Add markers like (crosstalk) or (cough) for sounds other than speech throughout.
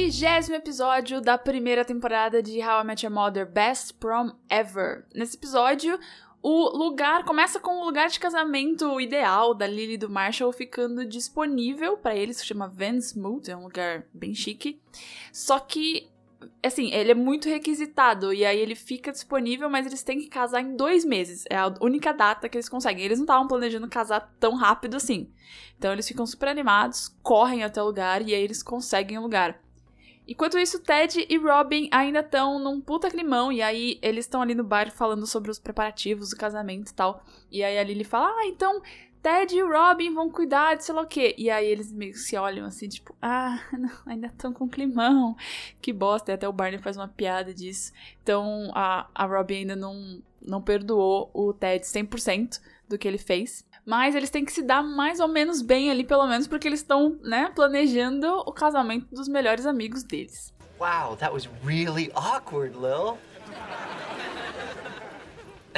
vigésimo episódio da primeira temporada de How I Met Your Mother Best Prom Ever. Nesse episódio, o lugar começa com o lugar de casamento ideal da Lily e do Marshall ficando disponível para eles, se chama Vance Mood, é um lugar bem chique. Só que assim, ele é muito requisitado e aí ele fica disponível, mas eles têm que casar em dois meses. É a única data que eles conseguem. Eles não estavam planejando casar tão rápido assim. Então eles ficam super animados, correm até o lugar e aí eles conseguem o lugar. Enquanto isso, Ted e Robin ainda estão num puta climão, e aí eles estão ali no bar falando sobre os preparativos do casamento e tal. E aí a Lily fala: Ah, então Ted e Robin vão cuidar de sei lá o quê. E aí eles meio que se olham assim, tipo, ah, (laughs) não, ainda estão com climão. Que bosta. E até o Barney faz uma piada disso. Então a, a Robin ainda não, não perdoou o Ted 100% do que ele fez. Mas eles têm que se dar mais ou menos bem ali, pelo menos, porque eles estão, né, planejando o casamento dos melhores amigos deles. Wow, that was really awkward, Lil.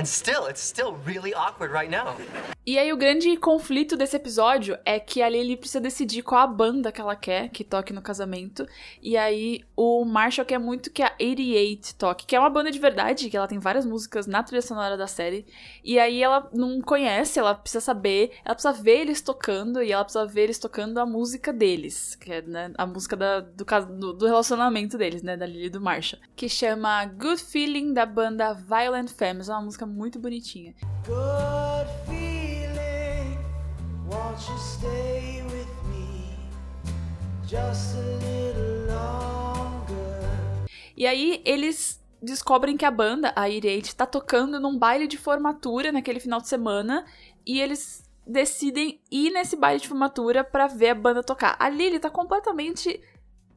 Still, really. E aí o grande conflito desse episódio é que a Lily precisa decidir qual a banda que ela quer que toque no casamento. E aí o Marshall quer muito que a 88 toque, que é uma banda de verdade, que ela tem várias músicas na trilha sonora da série. E aí ela não conhece, ela precisa saber, ela precisa ver eles tocando e ela precisa ver eles tocando a música deles, que é né, a música da, do, do relacionamento deles, né, da Lily e do Marshall, que chama Good Feeling da banda Violent Femmes, é uma música muito bonitinha. Good feeling, won't you stay with me just a little longer? E aí eles descobrem que a banda, a Irate, tá tocando num baile de formatura naquele final de semana e eles decidem ir nesse baile de formatura para ver a banda tocar. A Lily tá completamente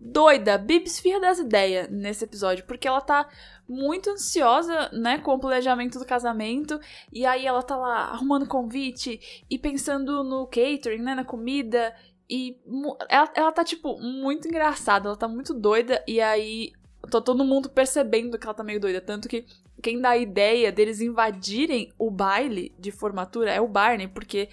doida, bibsfia das ideias nesse episódio, porque ela tá muito ansiosa, né, com o planejamento do casamento, e aí ela tá lá arrumando convite e pensando no catering, né, na comida, e ela, ela tá, tipo, muito engraçada, ela tá muito doida, e aí tô todo mundo percebendo que ela tá meio doida, tanto que quem dá a ideia deles invadirem o baile de formatura é o Barney, porque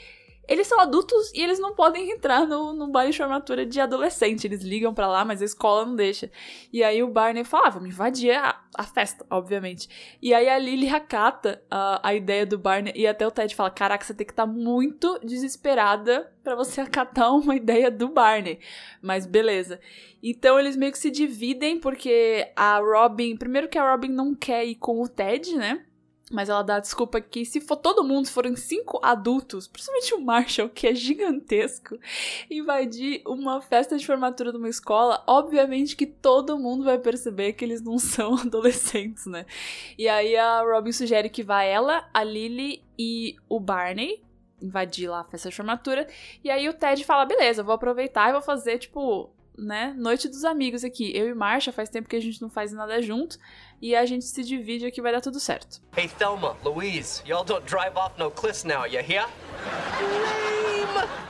eles são adultos e eles não podem entrar no, no baile de formatura de adolescente. Eles ligam para lá, mas a escola não deixa. E aí o Barney fala: ah, vamos invadir a, a festa, obviamente. E aí a Lily acata a, a ideia do Barney e até o Ted fala: caraca, você tem que estar tá muito desesperada para você acatar uma ideia do Barney. Mas beleza. Então eles meio que se dividem porque a Robin, primeiro que a Robin não quer ir com o Ted, né? Mas ela dá a desculpa que se for todo mundo, forem cinco adultos, principalmente o Marshall, que é gigantesco, invadir uma festa de formatura de uma escola, obviamente que todo mundo vai perceber que eles não (laughs) são adolescentes, né? E aí a Robin sugere que vá ela, a Lily e o Barney invadir lá a festa de formatura. E aí o Ted fala: beleza, vou aproveitar e vou fazer, tipo, né, noite dos amigos aqui. Eu e Marcia faz tempo que a gente não faz nada junto e a gente se divide aqui vai dar tudo certo. Hey Thelma, Louise, y'all don't drive off no cliffs now, you hear? Lame!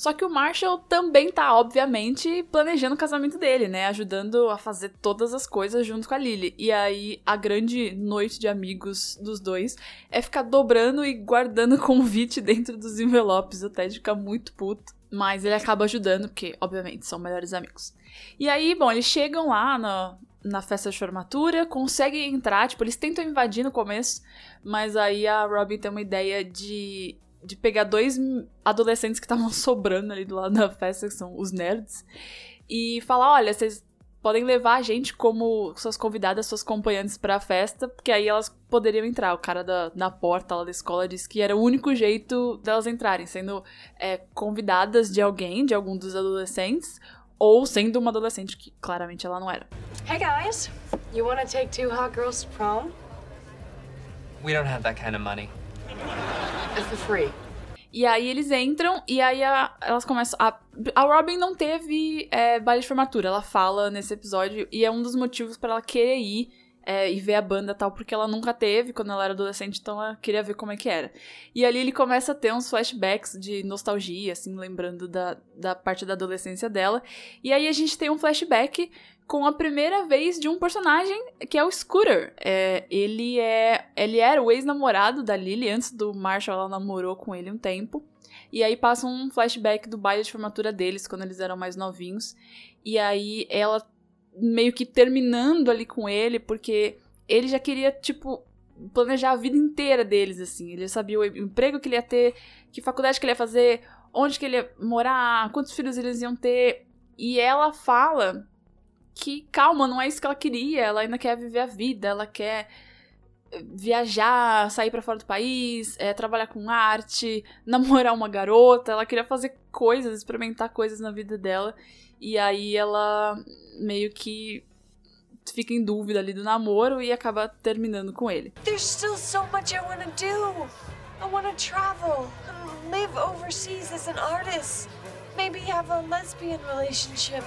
Só que o Marshall também tá, obviamente, planejando o casamento dele, né? Ajudando a fazer todas as coisas junto com a Lily. E aí, a grande noite de amigos dos dois é ficar dobrando e guardando (laughs) convite dentro dos envelopes. O Ted fica muito puto. Mas ele acaba ajudando, porque, obviamente, são melhores amigos. E aí, bom, eles chegam lá na, na festa de formatura, conseguem entrar, tipo, eles tentam invadir no começo, mas aí a Robin tem uma ideia de, de pegar dois adolescentes que estavam (laughs) sobrando ali do lado da festa, que são os nerds, e falar: olha, vocês podem levar a gente como suas convidadas, suas acompanhantes para a festa, porque aí elas poderiam entrar. O cara da, da porta lá da escola disse que era o único jeito delas entrarem, sendo é, convidadas de alguém, de algum dos adolescentes, ou sendo uma adolescente que claramente ela não era. Hey guys, you wanna take two hot girls to prom? We don't have that kind of money. For free. E aí eles entram e aí a, elas começam. A, a Robin não teve é, baile de formatura, ela fala nesse episódio, e é um dos motivos para ela querer ir é, e ver a banda tal, porque ela nunca teve quando ela era adolescente, então ela queria ver como é que era. E ali ele começa a ter uns flashbacks de nostalgia, assim, lembrando da, da parte da adolescência dela. E aí a gente tem um flashback com a primeira vez de um personagem que é o Scooter. É, ele é ele era o ex-namorado da Lily antes do Marshall, ela namorou com ele um tempo. E aí passa um flashback do baile de formatura deles quando eles eram mais novinhos. E aí ela meio que terminando ali com ele, porque ele já queria, tipo, planejar a vida inteira deles, assim. Ele sabia o emprego que ele ia ter, que faculdade que ele ia fazer, onde que ele ia morar, quantos filhos eles iam ter. E ela fala que, calma, não é isso que ela queria, ela ainda quer viver a vida, ela quer viajar, sair para fora do país, é, trabalhar com arte, (laughs) namorar uma garota, ela queria fazer coisas, experimentar coisas na vida dela. E aí ela meio que fica em dúvida ali do namoro e acaba terminando com ele. There's still so much I want to do. I want to travel, live overseas as an artist, maybe have a lesbian relationship.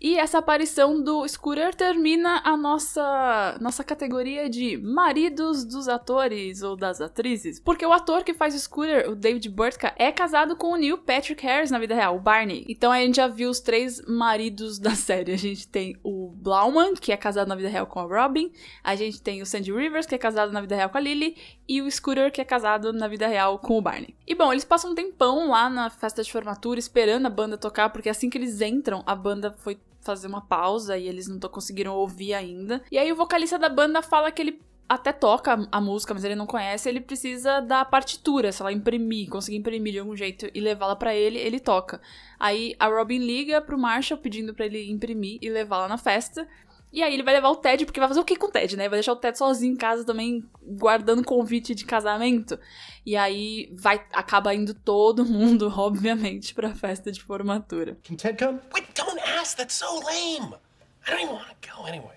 E essa aparição do Scooter termina a nossa, nossa categoria de maridos dos atores ou das atrizes. Porque o ator que faz o Scooter, o David Burtka, é casado com o Neil Patrick Harris na vida real, o Barney. Então a gente já viu os três maridos da (laughs) série. A gente tem o Blauman, que é casado na vida real com a Robin. A gente tem o Sandy Rivers, que é casado na vida real com a Lily. E o Scooter, que é casado na vida real com o Barney. E bom, eles passam um tempão lá na festa de formatura esperando a banda tocar, porque assim que eles entram, a banda foi fazer uma pausa e eles não conseguiram ouvir ainda. E aí o vocalista da banda fala que ele até toca a música, mas ele não conhece, ele precisa da partitura, se ela imprimir, conseguir imprimir de algum jeito e levá-la para ele, ele toca. Aí a Robin liga pro Marshall pedindo para ele imprimir e levá-la na festa. E aí ele vai levar o Ted, porque vai fazer o que com o Ted, né? Vai deixar o Ted sozinho em casa também, guardando convite de casamento. E aí vai acaba indo todo (laughs) mundo, obviamente, pra festa de formatura. Can Ted come? That's so lame. I don't even want to go anyway.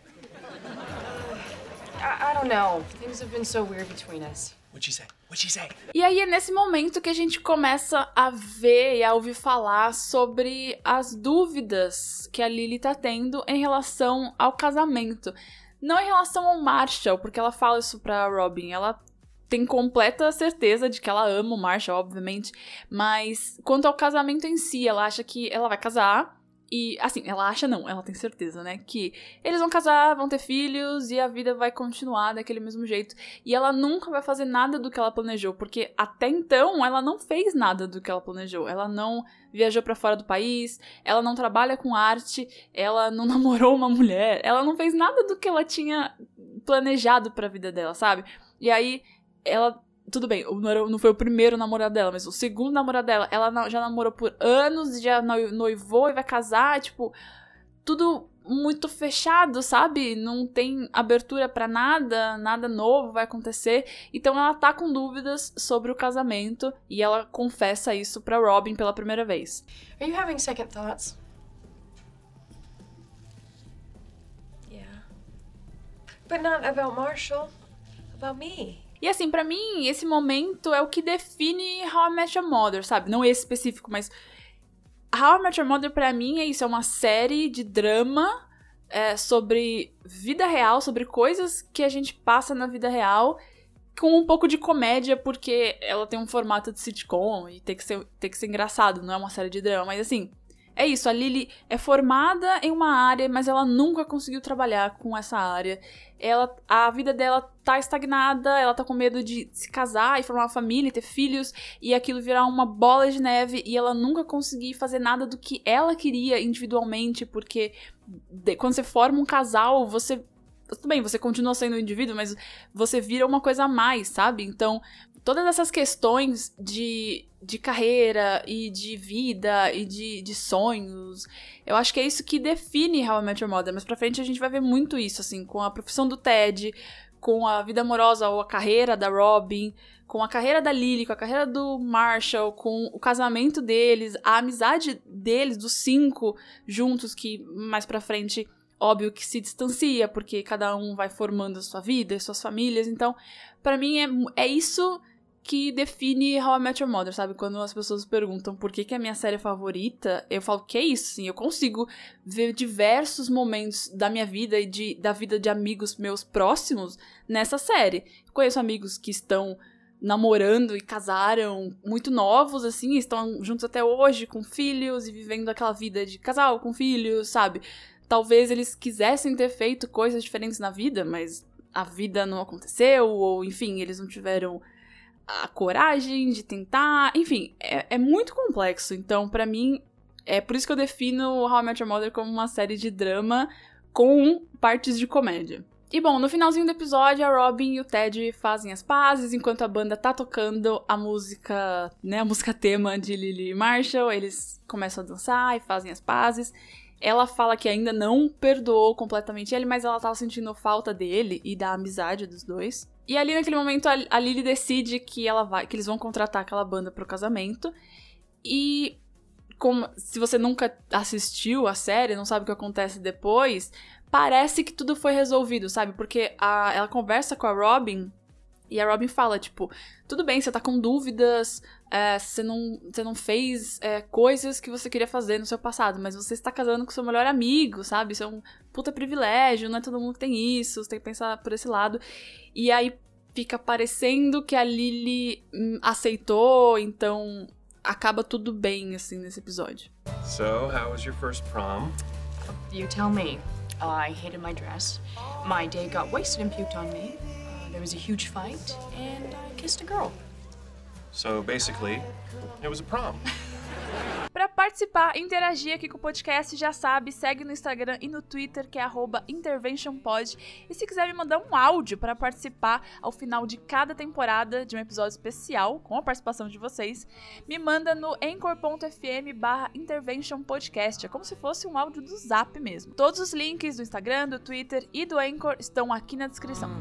I, I don't know. Things have been so weird between us. What'd she say? What'd she say? E aí é nesse momento que a gente começa a ver e a ouvir falar sobre as dúvidas que a Lily tá tendo em relação ao casamento. Não em relação ao Marshall, porque ela fala isso pra Robin. Ela tem completa certeza de que ela ama o Marshall, obviamente. Mas quanto ao casamento em si, ela acha que ela vai casar. E, assim, ela acha não, ela tem certeza, né? Que eles vão casar, vão ter filhos e a vida vai continuar daquele mesmo jeito. E ela nunca vai fazer nada do que ela planejou, porque até então ela não fez nada do que ela planejou. Ela não viajou para fora do país, ela não trabalha com arte, ela não (laughs) namorou uma mulher, ela não fez nada do que ela tinha planejado para a vida dela, sabe? E aí ela tudo bem, não, era, não foi o primeiro namorado dela, mas o segundo namorado dela, ela já namorou por anos, já noivou e vai casar, tipo, tudo muito fechado, sabe? Não tem abertura para nada, nada novo vai acontecer. Então ela tá com dúvidas sobre o casamento e ela confessa isso para Robin pela primeira vez. Are you having second thoughts? Yeah. But not about Marshall, about me. E assim, para mim, esse momento é o que define How I Met Your Mother, sabe? Não esse específico, mas How I Met Your Mother pra mim é isso, é uma série de drama é, sobre vida real, sobre coisas que a gente passa na vida real, com um pouco de comédia, porque ela tem um formato de sitcom e tem que ser, tem que ser engraçado, não é uma série de drama, mas assim, é isso, a Lily é formada em uma área, mas ela nunca conseguiu trabalhar com essa área. Ela, a vida dela tá estagnada, ela tá com medo de se casar e formar uma família, e ter filhos, e aquilo virar uma bola de neve, e ela nunca conseguir fazer nada do que ela queria individualmente, porque de, quando você forma um casal, você tudo bem, você continua sendo um indivíduo, mas você vira uma coisa a mais, sabe? Então, todas essas questões de, de carreira e de vida e de, de sonhos, eu acho que é isso que define How I Met Your Mother. Mas pra frente a gente vai ver muito isso, assim, com a profissão do Ted, com a vida amorosa ou a carreira da Robin, com a carreira da Lily, com a carreira do Marshall, com o casamento deles, a amizade deles, dos cinco juntos, que mais pra frente, óbvio que se distancia, porque cada um vai formando a sua vida, as suas famílias. Então, para mim, é, é isso que define How I Met Your Mother, sabe? Quando as pessoas perguntam por que, que é a minha série favorita, eu falo que é isso, sim. Eu consigo ver diversos momentos da minha vida e de, da vida de amigos meus próximos nessa série. Conheço amigos que estão namorando e casaram muito novos, assim, estão juntos até hoje, com filhos e vivendo aquela vida de casal com filhos, sabe? Talvez eles quisessem ter feito coisas diferentes na vida, mas a vida não aconteceu, ou enfim, eles não tiveram a coragem de tentar. Enfim, é, é muito complexo. Então, para mim, É por isso que eu defino How I Met Your Mother como uma série de drama com partes de comédia. E bom, no finalzinho do episódio, a Robin e o Ted fazem as pazes enquanto a banda tá tocando a música, né, a música tema de Lily Marshall. Eles começam a dançar e fazem as pazes. Ela fala que ainda não perdoou completamente ele, mas ela tava sentindo falta dele e da amizade dos dois. E ali naquele momento a, Lily decide que ela vai, que eles vão contratar aquela banda pro casamento. E como se você nunca assistiu a série, não sabe o que acontece depois, parece que tudo foi resolvido, sabe? Porque a, ela conversa com a Robin e a Robin fala, tipo, tudo bem, você tá com dúvidas, é, você, não, você não fez é, coisas que você queria fazer no seu passado, mas você está casando com seu melhor amigo, sabe? Isso é um puta privilégio, não é todo mundo que tem isso, você tem que pensar por esse lado. E aí fica parecendo que a Lily hum, aceitou, então acaba tudo bem, assim, nesse episódio. So, how was your first prom? You tell me. I hated my dress. My day got wasted and puked on me. There was a huge fight, and I kissed a girl. So basically, it was a prom. (laughs) Pra participar, interagir aqui com o podcast, já sabe, segue no Instagram e no Twitter, que é arroba interventionpod. E se quiser me mandar um áudio para participar ao final de cada temporada de um episódio especial, com a participação de vocês, me manda no anchor.fm barra interventionpodcast. É como se fosse um áudio do Zap mesmo. Todos os links do Instagram, do Twitter e do Anchor estão aqui na descrição.